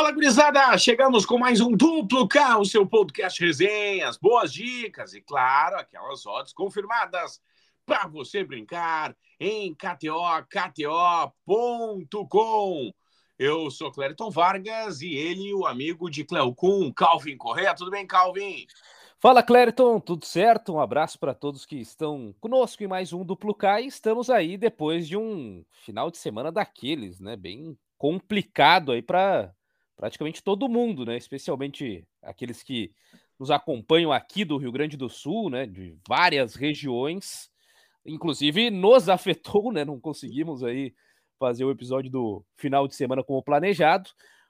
Fala, gurizada! Chegamos com mais um Duplo K, o seu podcast resenhas, boas dicas e, claro, aquelas odds confirmadas para você brincar em KTO, KTO.com. Eu sou Clériton Vargas e ele, o amigo de Cleocum, Calvin Correia. Tudo bem, Calvin? Fala, Clériton, tudo certo? Um abraço para todos que estão conosco em mais um Duplo K. E estamos aí depois de um final de semana daqueles, né? Bem complicado aí para praticamente todo mundo, né? Especialmente aqueles que nos acompanham aqui do Rio Grande do Sul, né? De várias regiões, inclusive nos afetou, né? Não conseguimos aí fazer o episódio do final de semana como planejado,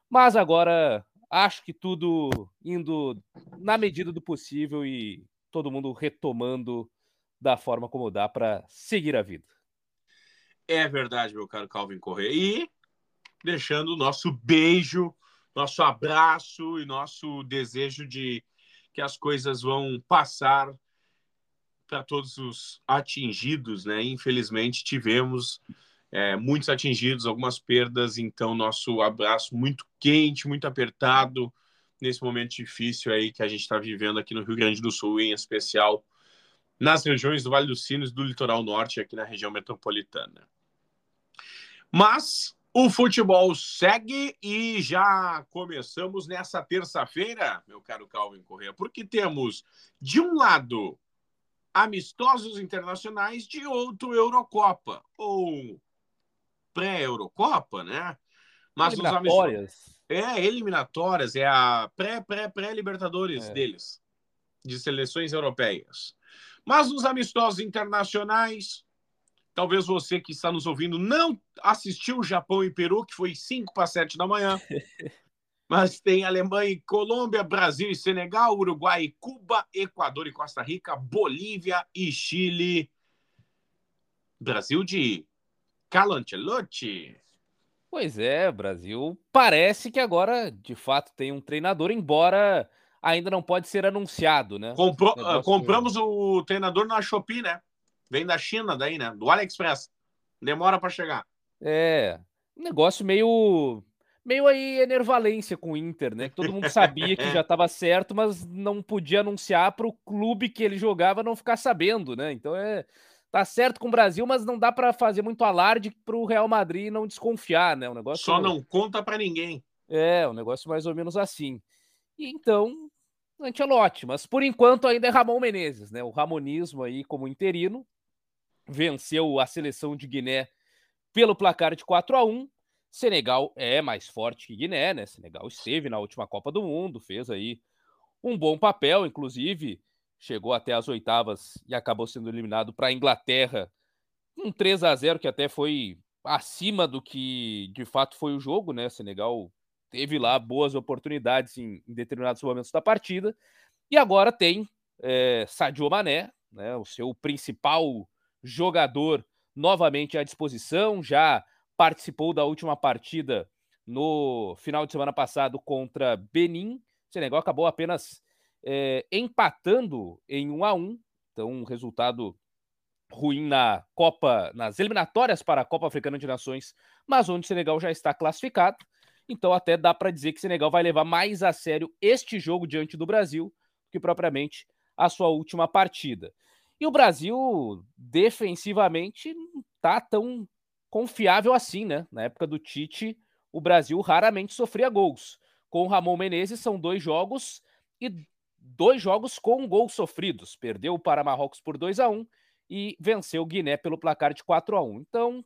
mas agora acho que tudo indo na medida do possível e todo mundo retomando da forma como dá para seguir a vida. É verdade, meu caro Calvin Correia. E deixando o nosso beijo, nosso abraço e nosso desejo de que as coisas vão passar para todos os atingidos, né? Infelizmente tivemos é, muitos atingidos, algumas perdas, então nosso abraço muito quente, muito apertado nesse momento difícil aí que a gente está vivendo aqui no Rio Grande do Sul, em especial nas regiões do Vale dos Sinos, do Litoral Norte, aqui na região metropolitana. Mas o futebol segue e já começamos nessa terça-feira, meu caro Calvin Correa, porque temos, de um lado, amistosos internacionais, de outro, Eurocopa, ou pré-Eurocopa, né? Mas eliminatórias. Os É, eliminatórias, é a pré-pré-pré-Libertadores é. deles, de seleções europeias. Mas nos amistosos internacionais, talvez você que está nos ouvindo não assistiu o Japão e Peru, que foi 5 para 7 da manhã. Mas tem Alemanha e Colômbia, Brasil e Senegal, Uruguai e Cuba, Equador e Costa Rica, Bolívia e Chile. Brasil de Carlo Ancelotti. Pois é, Brasil parece que agora de fato tem um treinador, embora ainda não pode ser anunciado, né? Comprou, uh, compramos o treinador na Shopee, né? Vem da China daí, né? Do AliExpress. Demora para chegar. É, um negócio meio meio aí enervalência com o Inter, né? Todo mundo sabia que já estava certo, mas não podia anunciar para o clube que ele jogava não ficar sabendo, né? Então é tá certo com o Brasil, mas não dá para fazer muito alarde para o Real Madrid não desconfiar, né? O negócio só não conta para ninguém. É, o um negócio mais ou menos assim. E então, Antelote, mas por enquanto ainda é Ramon Menezes, né? O Ramonismo aí como interino venceu a seleção de Guiné pelo placar de 4 a 1. Senegal é mais forte que Guiné, né? Senegal esteve na última Copa do Mundo, fez aí um bom papel, inclusive chegou até as oitavas e acabou sendo eliminado para a Inglaterra. Um 3 a 0 que até foi acima do que de fato foi o jogo, né? Senegal teve lá boas oportunidades em, em determinados momentos da partida. E agora tem é, Sadio Mané, né, o seu principal jogador, novamente à disposição. Já participou da última partida no final de semana passado contra Benin. O Senegal acabou apenas é, empatando em 1 a 1 então um resultado ruim na Copa, nas eliminatórias para a Copa Africana de Nações, mas onde o Senegal já está classificado. Então até dá para dizer que o Senegal vai levar mais a sério este jogo diante do Brasil que propriamente a sua última partida. E o Brasil defensivamente não tá tão confiável assim, né? Na época do Tite, o Brasil raramente sofria gols. Com o Ramon Menezes são dois jogos e dois jogos com gols sofridos. Perdeu para Marrocos por 2 a 1 e venceu Guiné pelo placar de 4 a 1. Então,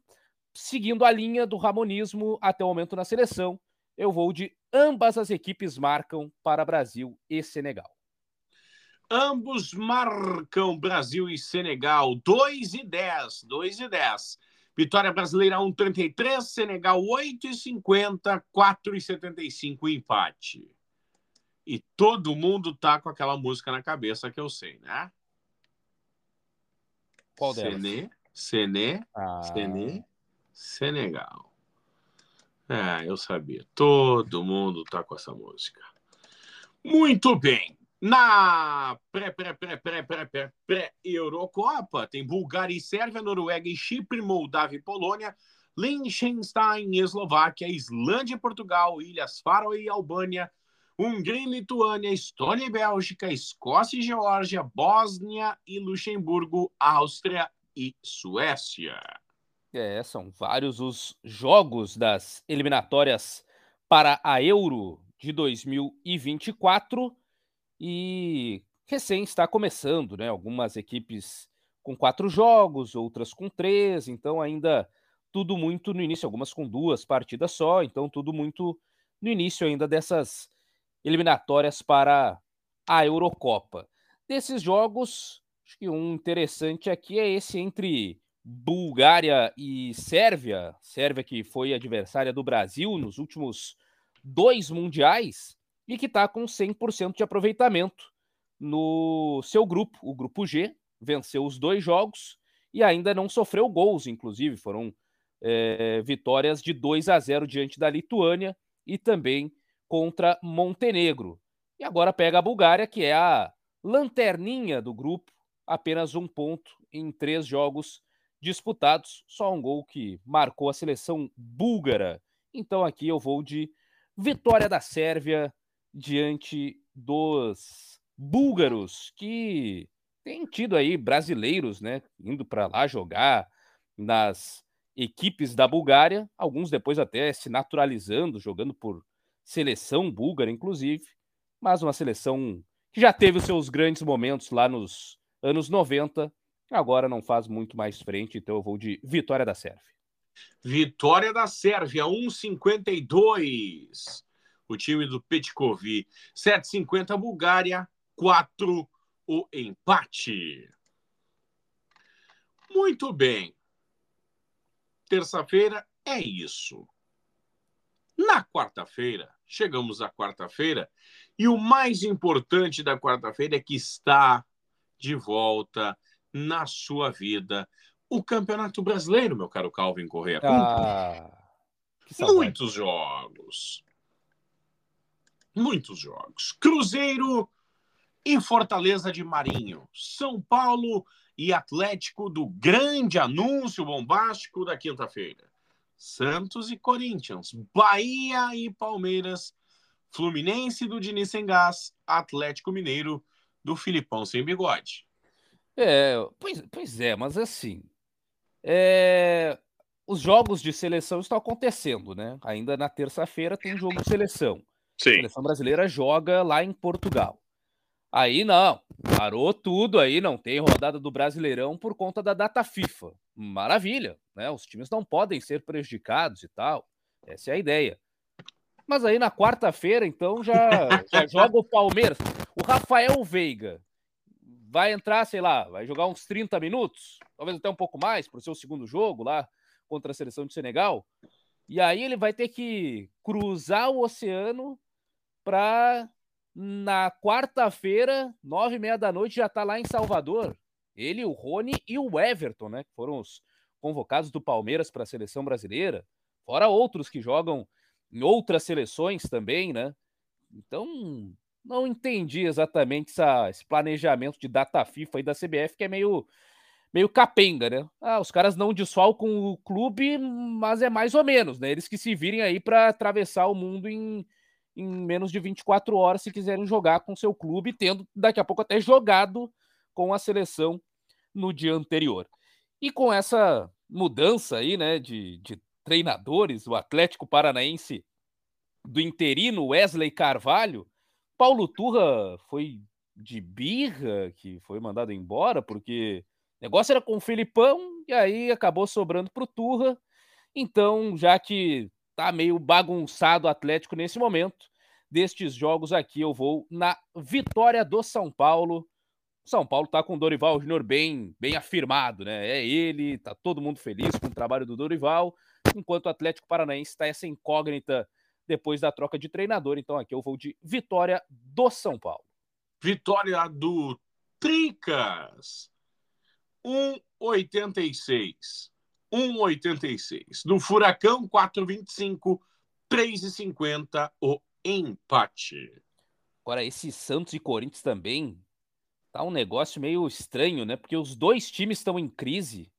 seguindo a linha do Ramonismo até o momento na seleção, eu vou de ambas as equipes marcam para Brasil e Senegal. Ambos marcam Brasil e Senegal 2 e 10, 2 e 10. Vitória brasileira 1,33, Senegal 8,50, 4,75 empate. E todo mundo tá com aquela música na cabeça que eu sei, né? Qual delas? Sené, Sené, ah. Sené, Senegal. É, eu sabia. Todo mundo tá com essa música. Muito bem. Na pré, pré, pré, pré, pré, pré, pré Eurocopa tem Bulgária e Sérvia, Noruega e Chipre, Moldávia e Polônia, Liechtenstein e Eslováquia, Islândia e Portugal, Ilhas Faroe e Albânia, Hungria e Lituânia, Estônia e Bélgica, Escócia e Geórgia, Bósnia e Luxemburgo, Áustria e Suécia. É, são vários os jogos das eliminatórias para a Euro de 2024 e recém está começando, né? Algumas equipes com quatro jogos, outras com três, então ainda tudo muito no início, algumas com duas partidas só, então tudo muito no início ainda dessas eliminatórias para a Eurocopa. Desses jogos, acho que um interessante aqui é esse entre Bulgária e Sérvia. Sérvia que foi adversária do Brasil nos últimos dois mundiais e que está com 100% de aproveitamento no seu grupo, o grupo G, venceu os dois jogos e ainda não sofreu gols, inclusive foram é, vitórias de 2 a 0 diante da Lituânia e também contra Montenegro. E agora pega a Bulgária, que é a lanterninha do grupo, apenas um ponto em três jogos disputados, só um gol que marcou a seleção búlgara. Então aqui eu vou de vitória da Sérvia diante dos búlgaros, que tem tido aí brasileiros, né, indo para lá jogar nas equipes da Bulgária, alguns depois até se naturalizando, jogando por seleção búlgara, inclusive, mas uma seleção que já teve os seus grandes momentos lá nos anos 90, agora não faz muito mais frente, então eu vou de vitória da Sérvia. Vitória da Sérvia, 1,52. O time do Petkovi. 7,50 Bulgária, 4 o empate. Muito bem. Terça-feira é isso. Na quarta-feira, chegamos à quarta-feira, e o mais importante da quarta-feira é que está de volta na sua vida o Campeonato Brasileiro, meu caro Calvin Correa. Ah, Muitos jogos. Muitos jogos. Cruzeiro e Fortaleza de Marinho. São Paulo e Atlético do grande anúncio bombástico da quinta-feira. Santos e Corinthians, Bahia e Palmeiras, Fluminense do Diniz sem gás, Atlético Mineiro do Filipão sem bigode. É, pois, pois é, mas assim, é, os jogos de seleção estão acontecendo, né? Ainda na terça-feira tem jogo de seleção. Sim. A seleção brasileira joga lá em Portugal. Aí não, parou tudo aí, não tem rodada do Brasileirão por conta da data FIFA. Maravilha, né? Os times não podem ser prejudicados e tal. Essa é a ideia. Mas aí na quarta-feira, então, já, já joga o Palmeiras. O Rafael Veiga vai entrar, sei lá, vai jogar uns 30 minutos, talvez até um pouco mais, para o seu segundo jogo lá contra a seleção de Senegal. E aí ele vai ter que cruzar o oceano para na quarta-feira, nove e meia da noite, já está lá em Salvador. Ele, o Rony e o Everton, né? Que foram os convocados do Palmeiras para a seleção brasileira. Fora outros que jogam em outras seleções também, né? Então, não entendi exatamente essa, esse planejamento de data FIFA aí da CBF, que é meio, meio capenga, né? Ah, os caras não desfalcam o clube, mas é mais ou menos, né? Eles que se virem aí para atravessar o mundo em, em menos de 24 horas se quiserem jogar com seu clube, tendo daqui a pouco até jogado com a seleção no dia anterior. E com essa mudança aí, né, de, de treinadores, o Atlético Paranaense do interino Wesley Carvalho, Paulo Turra foi de birra que foi mandado embora, porque o negócio era com o Filipão e aí acabou sobrando para o Turra. Então, já que tá meio bagunçado o Atlético nesse momento. Destes jogos aqui, eu vou na vitória do São Paulo. São Paulo tá com o Dorival Júnior bem, bem afirmado, né? É ele, tá todo mundo feliz com o trabalho do Dorival, enquanto o Atlético Paranaense está essa incógnita depois da troca de treinador. Então aqui eu vou de vitória do São Paulo. Vitória do Tricas. 1,86. 1,86. Do Furacão, 4,25. 3,50 o empate. Agora, esse Santos e Corinthians também tá um negócio meio estranho, né? Porque os dois times estão em crise.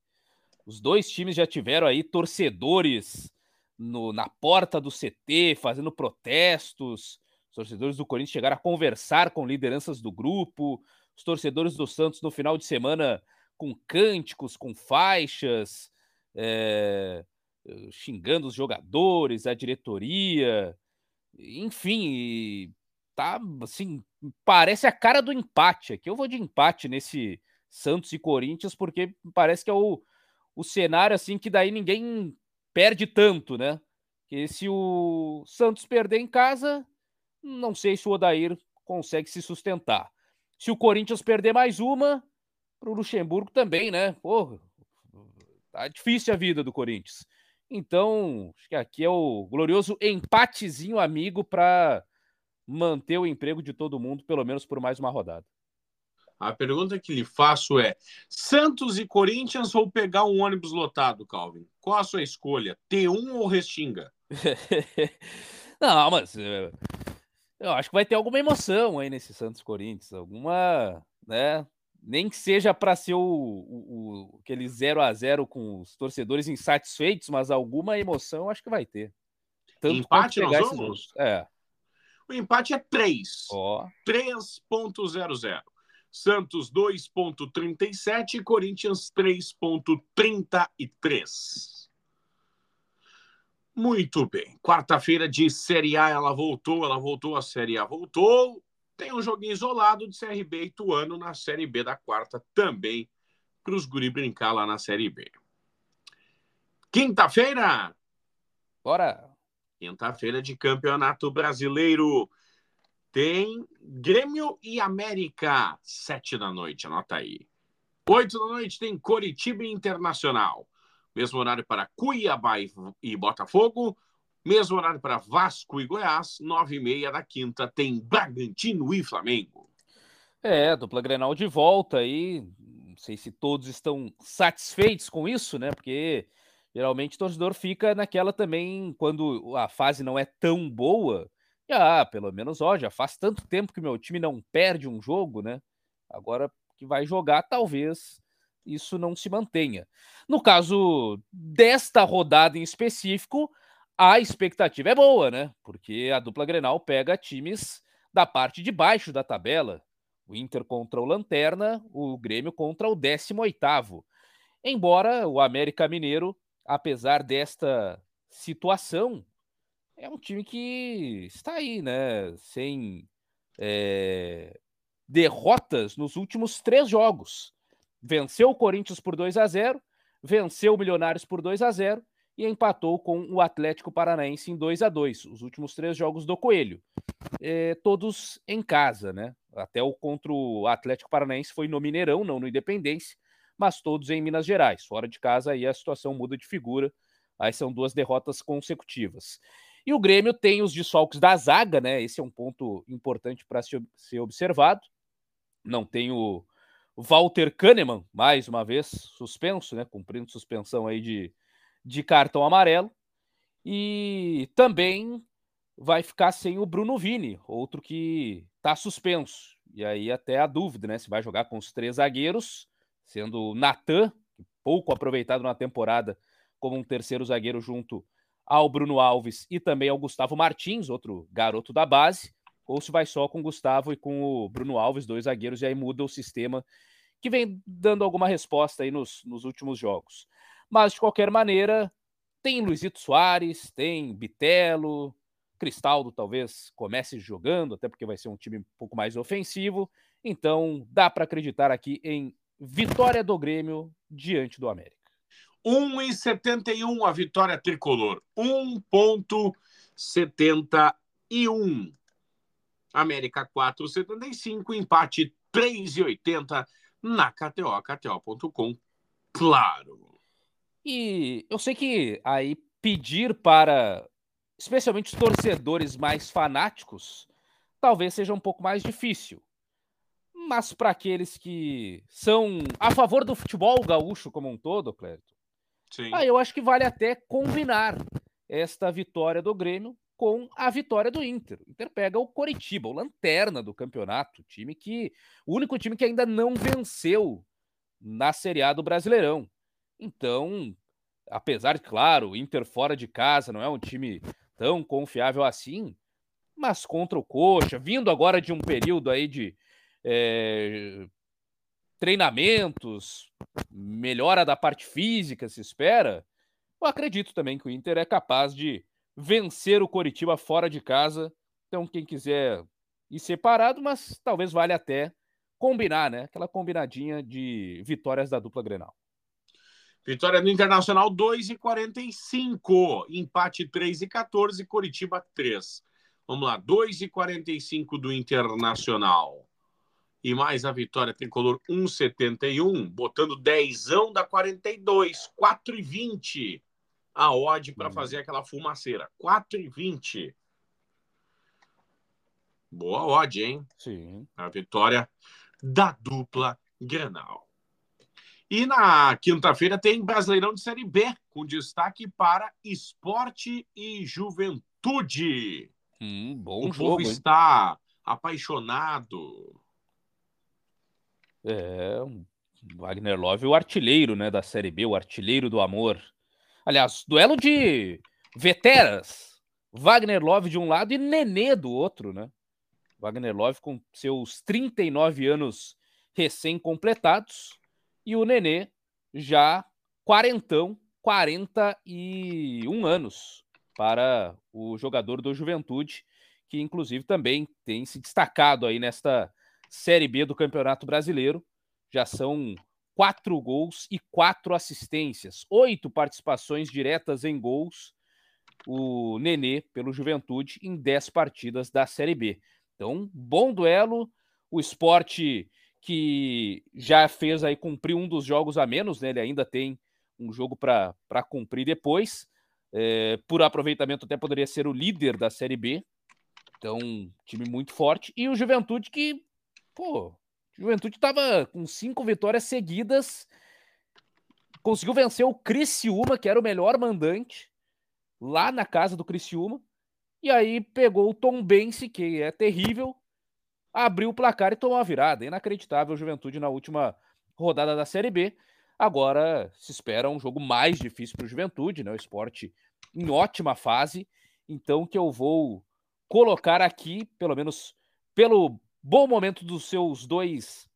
Os dois times já tiveram aí torcedores no, na porta do CT, fazendo protestos. Os torcedores do Corinthians chegaram a conversar com lideranças do grupo. Os torcedores do Santos no final de semana com cânticos, com faixas, é, xingando os jogadores, a diretoria, enfim, tá assim, parece a cara do empate aqui. Eu vou de empate nesse Santos e Corinthians, porque parece que é o, o cenário assim que daí ninguém perde tanto, né? Que se o Santos perder em casa, não sei se o Odair consegue se sustentar. Se o Corinthians perder mais uma, para o Luxemburgo também, né? Pô, tá difícil a vida do Corinthians. Então, acho que aqui é o glorioso empatezinho amigo para manter o emprego de todo mundo, pelo menos por mais uma rodada. A pergunta que lhe faço é: Santos e Corinthians ou pegar um ônibus lotado, Calvin? Qual a sua escolha? T1 ou Restinga? Não, mas eh, eu acho que vai ter alguma emoção aí nesse Santos Corinthians, alguma, né? Nem que seja para ser o, o, o, aquele 0 a 0 com os torcedores insatisfeitos, mas alguma emoção acho que vai ter. Tanto empate nós vamos? É. O empate é 3. Oh. 3.00. Santos 2.37 Corinthians 3.33. Muito bem. Quarta-feira de Série A ela voltou, ela voltou, a Série A voltou. Tem um joguinho isolado de CRB e Ituano na Série B da quarta também, para os guri brincar lá na Série B. Quinta-feira! Bora! Quinta-feira de Campeonato Brasileiro. Tem Grêmio e América, sete da noite, anota aí. Oito da noite tem Coritiba Internacional. Mesmo horário para Cuiabá e Botafogo. Mesmo horário para Vasco e Goiás, nove e meia da quinta, tem Bragantino e Flamengo. É, dupla Grenal de volta aí. Não sei se todos estão satisfeitos com isso, né? Porque geralmente o torcedor fica naquela também, quando a fase não é tão boa. Ah, pelo menos, ó, já faz tanto tempo que meu time não perde um jogo, né? Agora que vai jogar, talvez isso não se mantenha. No caso desta rodada em específico, a expectativa é boa, né? Porque a dupla Grenal pega times da parte de baixo da tabela. O Inter contra o Lanterna, o Grêmio contra o 18º. Embora o América Mineiro, apesar desta situação, é um time que está aí, né? Sem é, derrotas nos últimos três jogos. Venceu o Corinthians por 2 a 0 venceu o Milionários por 2 a 0 e empatou com o Atlético Paranaense em 2 a 2 os últimos três jogos do Coelho. É, todos em casa, né? Até o contra o Atlético Paranaense foi no Mineirão, não no Independência, mas todos em Minas Gerais. Fora de casa aí a situação muda de figura. Aí são duas derrotas consecutivas. E o Grêmio tem os desfalques da zaga, né? Esse é um ponto importante para ser observado. Não tem o Walter Kahneman, mais uma vez, suspenso, né? Cumprindo suspensão aí de de cartão amarelo. E também vai ficar sem o Bruno Vini, outro que está suspenso. E aí até a dúvida, né? Se vai jogar com os três zagueiros, sendo o Natan, pouco aproveitado na temporada, como um terceiro zagueiro junto ao Bruno Alves e também ao Gustavo Martins, outro garoto da base, ou se vai só com o Gustavo e com o Bruno Alves, dois zagueiros, e aí muda o sistema que vem dando alguma resposta aí nos, nos últimos jogos. Mas, de qualquer maneira, tem Luizito Soares, tem Bitelo, Cristaldo talvez comece jogando, até porque vai ser um time um pouco mais ofensivo. Então, dá para acreditar aqui em vitória do Grêmio diante do América. 1,71 a vitória tricolor. 1,71. América 4,75. Empate 3,80 na KTO, KTO.com. Claro. E eu sei que aí pedir para, especialmente os torcedores mais fanáticos, talvez seja um pouco mais difícil. Mas para aqueles que são a favor do futebol gaúcho como um todo, Clérito, aí eu acho que vale até combinar esta vitória do Grêmio com a vitória do Inter. O Inter pega o Coritiba, o lanterna do campeonato, time que o único time que ainda não venceu na Série A do Brasileirão. Então, apesar de, claro, Inter fora de casa não é um time tão confiável assim, mas contra o Coxa, vindo agora de um período aí de é, treinamentos, melhora da parte física, se espera, eu acredito também que o Inter é capaz de vencer o Coritiba fora de casa. Então, quem quiser ir separado, mas talvez valha até combinar, né? Aquela combinadinha de vitórias da dupla Grenal. Vitória do Internacional 2 e 45, empate 3 e 14, Coritiba 3. Vamos lá, 2 e 45 do Internacional. E mais a vitória tricolor 1,71, botando 10 da 42, 4 e 20 a odd para uhum. fazer aquela fumaceira. 4,20. Boa odd, hein? Sim. A vitória da dupla Grenal. E na quinta-feira tem Brasileirão de Série B, com destaque para esporte e juventude. Hum, bom o jogo, povo hein? está apaixonado. É, Wagner Love, o artilheiro né, da Série B, o artilheiro do amor. Aliás, duelo de veteras. Wagner Love de um lado e Nenê do outro, né? Wagner Love com seus 39 anos recém-completados e o Nenê já quarentão, 41 anos para o jogador do Juventude, que inclusive também tem se destacado aí nesta Série B do Campeonato Brasileiro. Já são quatro gols e quatro assistências, oito participações diretas em gols. O Nenê pelo Juventude em dez partidas da Série B. Então, bom duelo. O esporte que já fez aí cumprir um dos jogos a menos, né? Ele ainda tem um jogo para cumprir depois. É, por aproveitamento, até poderia ser o líder da Série B. Então, time muito forte. E o Juventude que, pô, Juventude estava com cinco vitórias seguidas, conseguiu vencer o Criciúma, que era o melhor mandante, lá na casa do Criciúma, e aí pegou o Tom Bense, que é terrível, abriu o placar e tomou a virada. Inacreditável Juventude na última rodada da Série B. Agora se espera um jogo mais difícil para o Juventude, né? O esporte em ótima fase. Então que eu vou colocar aqui, pelo menos pelo Bom momento dos seus dois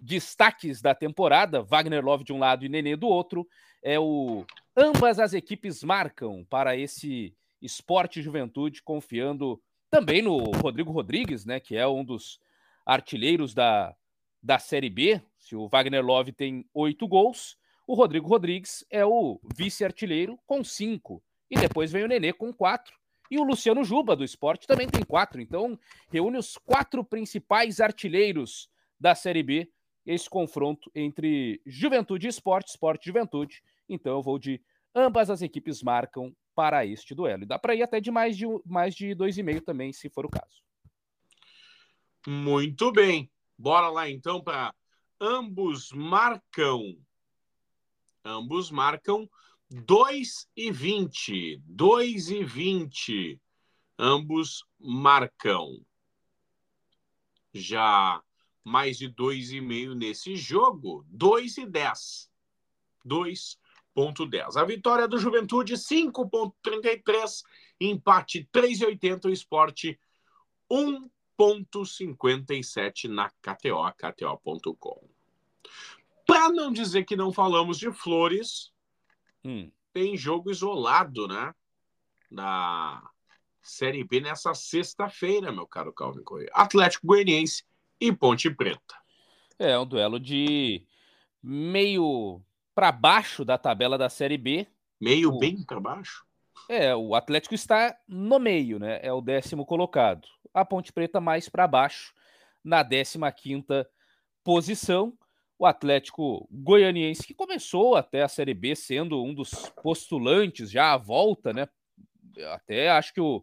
destaques da temporada, Wagner Love de um lado e Nenê do outro, é o ambas as equipes marcam para esse esporte juventude, confiando também no Rodrigo Rodrigues, né, que é um dos artilheiros da, da Série B. Se o Wagner Love tem oito gols, o Rodrigo Rodrigues é o vice-artilheiro com cinco. E depois vem o Nenê com quatro. E o Luciano Juba, do esporte, também tem quatro. Então, reúne os quatro principais artilheiros da Série B. Esse confronto entre Juventude e Esporte, Esporte e Juventude. Então, eu vou de ambas as equipes marcam para este duelo. E dá para ir até de mais de, mais de dois e meio também, se for o caso. Muito bem. Bora lá então para ambos marcam. Ambos marcam 2 e 20. 2 e 20. Ambos marcam. Já mais de 2,5 nesse jogo. 2 e 10. 2,10. A vitória do Juventude, 5,33. Empate 3,80. O esporte, 1,57 na KTO, KTO.com. Para não dizer que não falamos de flores, Hum. Tem jogo isolado, né? Da Série B nessa sexta-feira, meu caro Calvin Correia. Atlético Goianiense e Ponte Preta. É um duelo de meio para baixo da tabela da Série B. Meio o... bem para baixo? É, o Atlético está no meio, né? É o décimo colocado. A Ponte Preta mais para baixo, na décima quinta posição o Atlético Goianiense, que começou até a Série B sendo um dos postulantes já à volta, né? Até acho que o,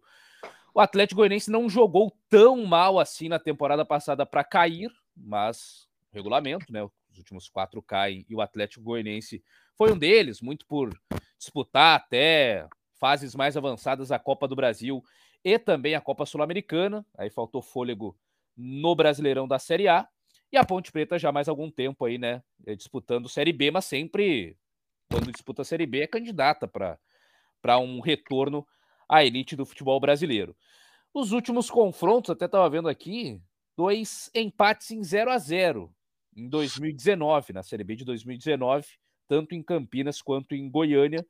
o Atlético Goianiense não jogou tão mal assim na temporada passada para cair, mas regulamento, né? Os últimos quatro caem e o Atlético Goianiense foi um deles, muito por disputar até fases mais avançadas da Copa do Brasil e também a Copa Sul-Americana. Aí faltou fôlego no Brasileirão da Série A. E a Ponte Preta já há mais algum tempo aí, né? Eh, disputando Série B, mas sempre quando disputa a Série B, é candidata para um retorno à elite do futebol brasileiro. Os últimos confrontos, até estava vendo aqui, dois empates em 0 a 0 em 2019, na Série B de 2019, tanto em Campinas quanto em Goiânia,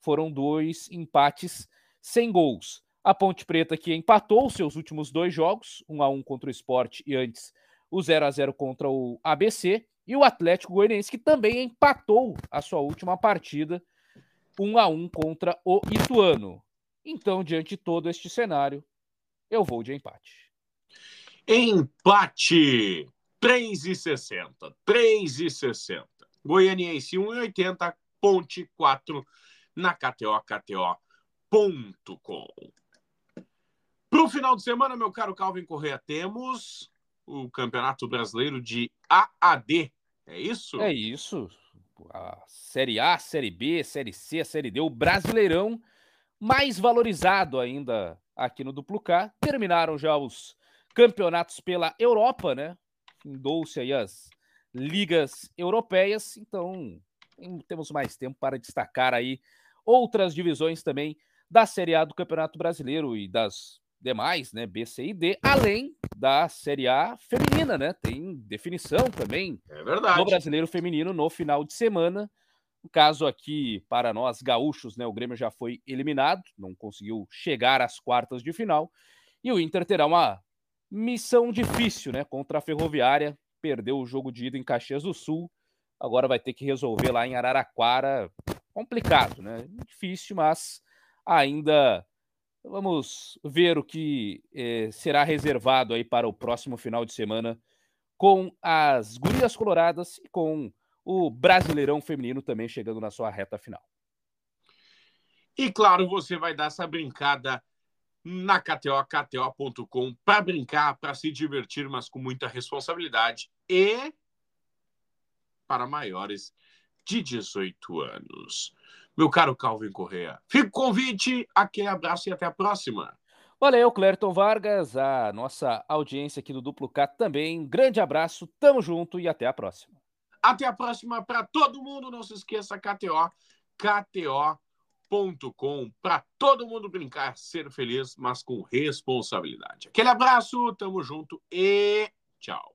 foram dois empates sem gols. A Ponte Preta que empatou seus últimos dois jogos, 1 a 1 contra o Esporte e antes o 0 a 0 contra o ABC, e o Atlético Goianiense que também empatou a sua última partida, 1 a 1 contra o Ituano. Então, diante de todo este cenário, eu vou de empate. Empate! 3,60. 3,60. Goianiense 1,80. Ponte 4 na KTO, KTO.com. Para o final de semana, meu caro Calvin Correa, temos o Campeonato Brasileiro de AAD. É isso? É isso. A Série A, Série B, Série C, Série D, o Brasileirão mais valorizado ainda aqui no Duplo K. Terminaram já os campeonatos pela Europa, né? Findou-se aí as ligas europeias, então temos mais tempo para destacar aí outras divisões também da Série A do Campeonato Brasileiro e das demais, né, B, C e D, além da Série A feminina, né? Tem definição também é verdade. do Brasileiro Feminino no final de semana. No caso aqui, para nós gaúchos, né, o Grêmio já foi eliminado, não conseguiu chegar às quartas de final. E o Inter terá uma missão difícil, né, contra a Ferroviária. Perdeu o jogo de ida em Caxias do Sul. Agora vai ter que resolver lá em Araraquara. Complicado, né? Difícil, mas ainda vamos ver o que eh, será reservado aí para o próximo final de semana com as Gurias Coloradas e com o Brasileirão Feminino também chegando na sua reta final. E claro, você vai dar essa brincada na KTO, KTO.com, para brincar, para se divertir, mas com muita responsabilidade e para maiores de 18 anos. Meu caro Calvin Correa, fica o convite, aquele abraço e até a próxima. Valeu, Clerton Vargas, a nossa audiência aqui do Duplo K também. Grande abraço, tamo junto e até a próxima. Até a próxima para todo mundo. Não se esqueça, KTO, KTO.com, para todo mundo brincar, ser feliz, mas com responsabilidade. Aquele abraço, tamo junto e tchau.